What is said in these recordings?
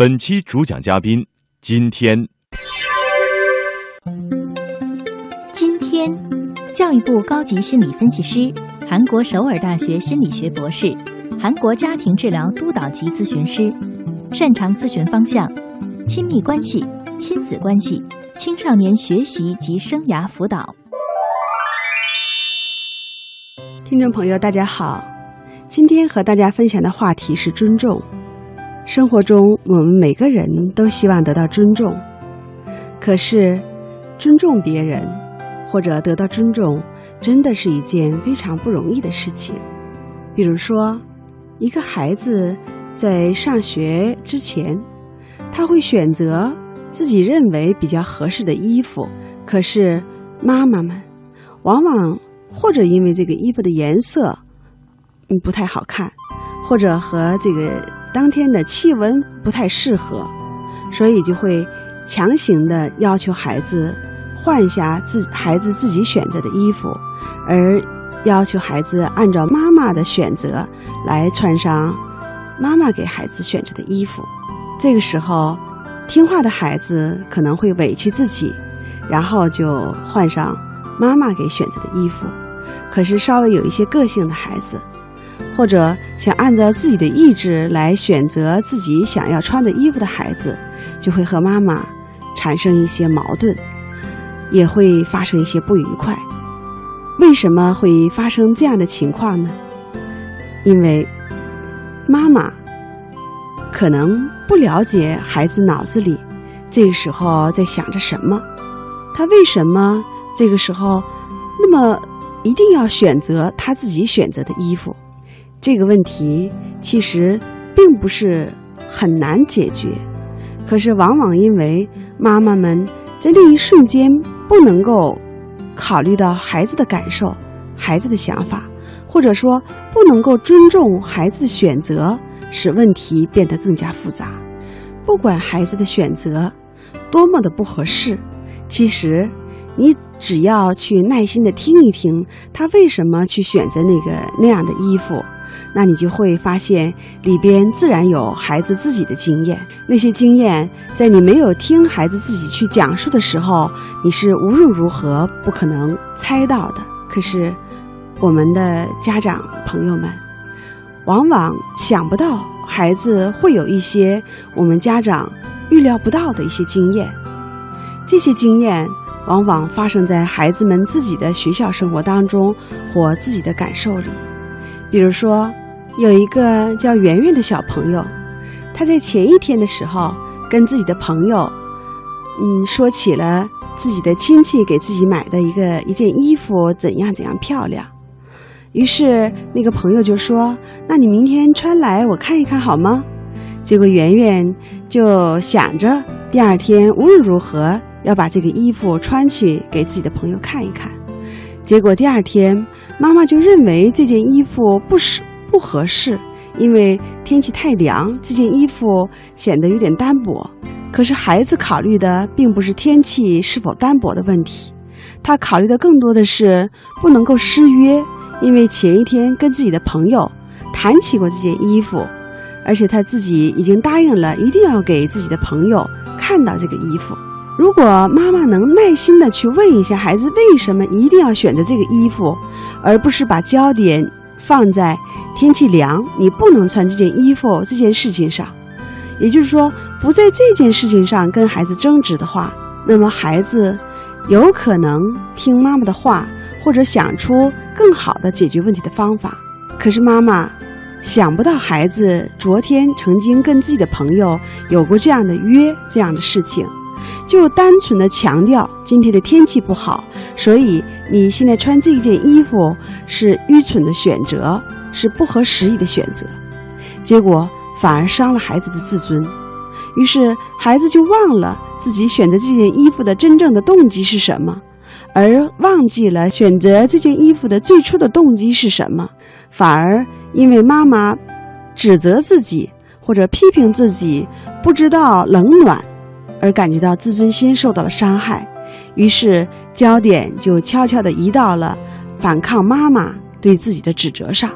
本期主讲嘉宾，今天，今天，教育部高级心理分析师，韩国首尔大学心理学博士，韩国家庭治疗督导级咨询师，擅长咨询方向：亲密关系、亲子关系、青少年学习及生涯辅导。听众朋友，大家好，今天和大家分享的话题是尊重。生活中，我们每个人都希望得到尊重，可是，尊重别人或者得到尊重，真的是一件非常不容易的事情。比如说，一个孩子在上学之前，他会选择自己认为比较合适的衣服，可是妈妈们往往或者因为这个衣服的颜色嗯不太好看，或者和这个。当天的气温不太适合，所以就会强行的要求孩子换下自孩子自己选择的衣服，而要求孩子按照妈妈的选择来穿上妈妈给孩子选择的衣服。这个时候，听话的孩子可能会委屈自己，然后就换上妈妈给选择的衣服。可是稍微有一些个性的孩子。或者想按照自己的意志来选择自己想要穿的衣服的孩子，就会和妈妈产生一些矛盾，也会发生一些不愉快。为什么会发生这样的情况呢？因为妈妈可能不了解孩子脑子里这个时候在想着什么，他为什么这个时候那么一定要选择他自己选择的衣服？这个问题其实并不是很难解决，可是往往因为妈妈们在那一瞬间不能够考虑到孩子的感受、孩子的想法，或者说不能够尊重孩子的选择，使问题变得更加复杂。不管孩子的选择多么的不合适，其实你只要去耐心的听一听他为什么去选择那个那样的衣服。那你就会发现里边自然有孩子自己的经验，那些经验在你没有听孩子自己去讲述的时候，你是无论如何不可能猜到的。可是，我们的家长朋友们，往往想不到孩子会有一些我们家长预料不到的一些经验，这些经验往往发生在孩子们自己的学校生活当中或自己的感受里，比如说。有一个叫圆圆的小朋友，他在前一天的时候跟自己的朋友，嗯，说起了自己的亲戚给自己买的一个一件衣服怎样怎样漂亮。于是那个朋友就说：“那你明天穿来我看一看好吗？”结果圆圆就想着第二天无论如何要把这个衣服穿去给自己的朋友看一看。结果第二天妈妈就认为这件衣服不适。不合适，因为天气太凉，这件衣服显得有点单薄。可是孩子考虑的并不是天气是否单薄的问题，他考虑的更多的是不能够失约，因为前一天跟自己的朋友谈起过这件衣服，而且他自己已经答应了一定要给自己的朋友看到这个衣服。如果妈妈能耐心的去问一下孩子为什么一定要选择这个衣服，而不是把焦点。放在天气凉，你不能穿这件衣服这件事情上，也就是说，不在这件事情上跟孩子争执的话，那么孩子有可能听妈妈的话，或者想出更好的解决问题的方法。可是妈妈想不到孩子昨天曾经跟自己的朋友有过这样的约，这样的事情。就单纯的强调今天的天气不好，所以你现在穿这件衣服是愚蠢的选择，是不合时宜的选择，结果反而伤了孩子的自尊。于是孩子就忘了自己选择这件衣服的真正的动机是什么，而忘记了选择这件衣服的最初的动机是什么，反而因为妈妈指责自己或者批评自己不知道冷暖。而感觉到自尊心受到了伤害，于是焦点就悄悄地移到了反抗妈妈对自己的指责上，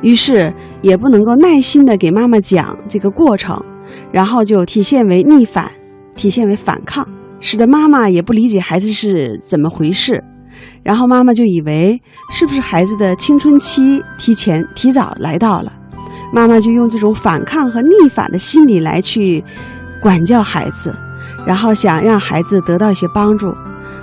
于是也不能够耐心地给妈妈讲这个过程，然后就体现为逆反，体现为反抗，使得妈妈也不理解孩子是怎么回事。然后妈妈就以为是不是孩子的青春期提前提早来到了，妈妈就用这种反抗和逆反的心理来去管教孩子，然后想让孩子得到一些帮助。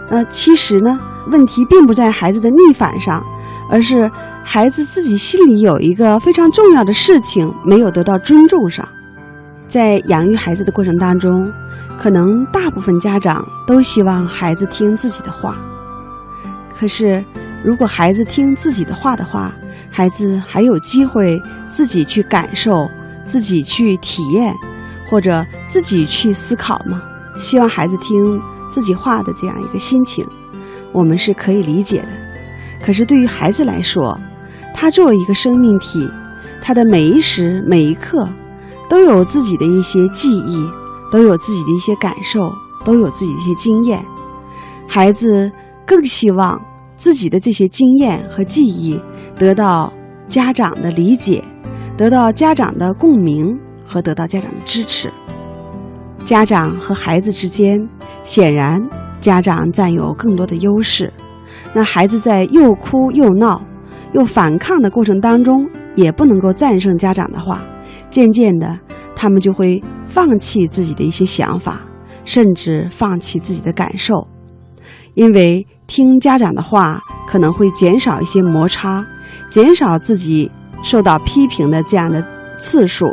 那其实呢，问题并不在孩子的逆反上，而是孩子自己心里有一个非常重要的事情没有得到尊重上。在养育孩子的过程当中，可能大部分家长都希望孩子听自己的话。可是，如果孩子听自己的话的话，孩子还有机会自己去感受、自己去体验，或者自己去思考吗？希望孩子听自己话的这样一个心情，我们是可以理解的。可是，对于孩子来说，他作为一个生命体，他的每一时每一刻都有自己的一些记忆，都有自己的一些感受，都有自己的一些经验。孩子更希望。自己的这些经验和记忆得到家长的理解，得到家长的共鸣和得到家长的支持。家长和孩子之间，显然家长占有更多的优势。那孩子在又哭又闹又反抗的过程当中，也不能够战胜家长的话，渐渐的，他们就会放弃自己的一些想法，甚至放弃自己的感受，因为。听家长的话，可能会减少一些摩擦，减少自己受到批评的这样的次数。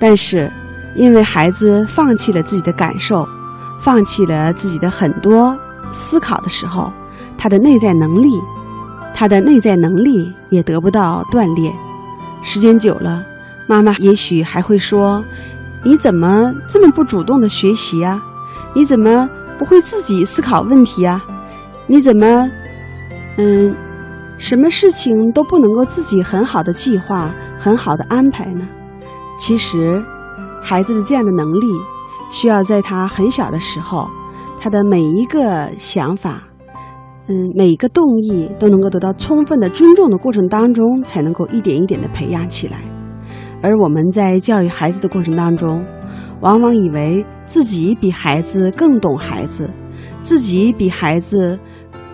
但是，因为孩子放弃了自己的感受，放弃了自己的很多思考的时候，他的内在能力，他的内在能力也得不到锻炼。时间久了，妈妈也许还会说：“你怎么这么不主动的学习啊？你怎么不会自己思考问题啊？”你怎么，嗯，什么事情都不能够自己很好的计划、很好的安排呢？其实，孩子的这样的能力，需要在他很小的时候，他的每一个想法，嗯，每一个动意都能够得到充分的尊重的过程当中，才能够一点一点的培养起来。而我们在教育孩子的过程当中，往往以为自己比孩子更懂孩子，自己比孩子。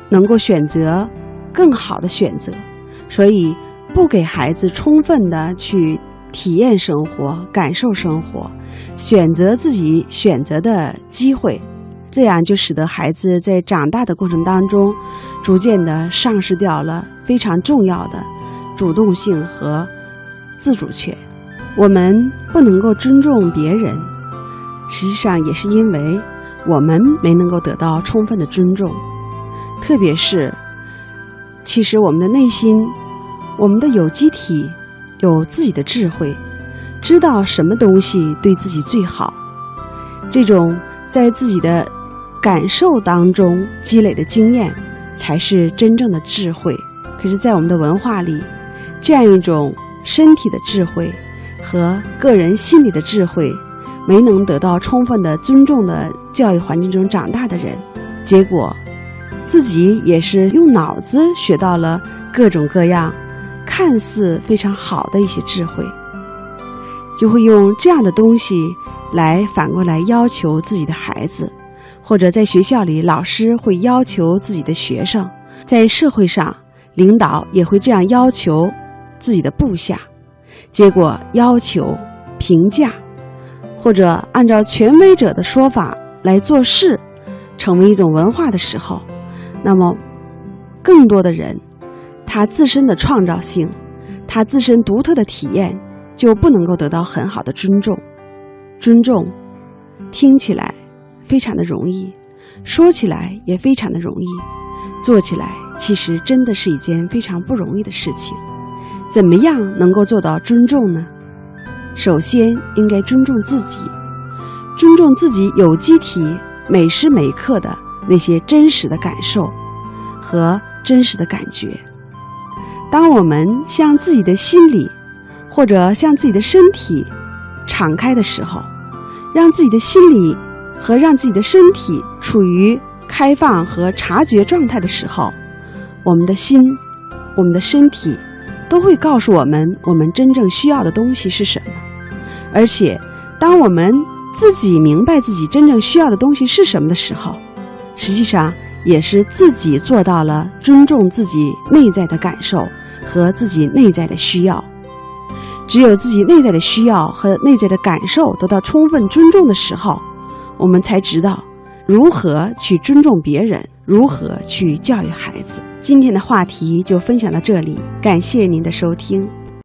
能够选择更好的选择，所以不给孩子充分的去体验生活、感受生活，选择自己选择的机会，这样就使得孩子在长大的过程当中，逐渐的丧失掉了非常重要的主动性和自主权。我们不能够尊重别人，实际上也是因为我们没能够得到充分的尊重。特别是，其实我们的内心，我们的有机体有自己的智慧，知道什么东西对自己最好。这种在自己的感受当中积累的经验，才是真正的智慧。可是，在我们的文化里，这样一种身体的智慧和个人心理的智慧，没能得到充分的尊重的教育环境中长大的人，结果。自己也是用脑子学到了各种各样看似非常好的一些智慧，就会用这样的东西来反过来要求自己的孩子，或者在学校里老师会要求自己的学生，在社会上领导也会这样要求自己的部下，结果要求评价或者按照权威者的说法来做事，成为一种文化的时候。那么，更多的人，他自身的创造性，他自身独特的体验，就不能够得到很好的尊重。尊重，听起来非常的容易，说起来也非常的容易，做起来其实真的是一件非常不容易的事情。怎么样能够做到尊重呢？首先应该尊重自己，尊重自己有机体每时每刻的。那些真实的感受和真实的感觉，当我们向自己的心理或者向自己的身体敞开的时候，让自己的心理和让自己的身体处于开放和察觉状态的时候，我们的心、我们的身体都会告诉我们，我们真正需要的东西是什么，而且当我们自己明白自己真正需要的东西是什么的时候，实际上也是自己做到了尊重自己内在的感受和自己内在的需要。只有自己内在的需要和内在的感受得到充分尊重的时候，我们才知道如何去尊重别人，如何去教育孩子。今天的话题就分享到这里，感谢您的收听。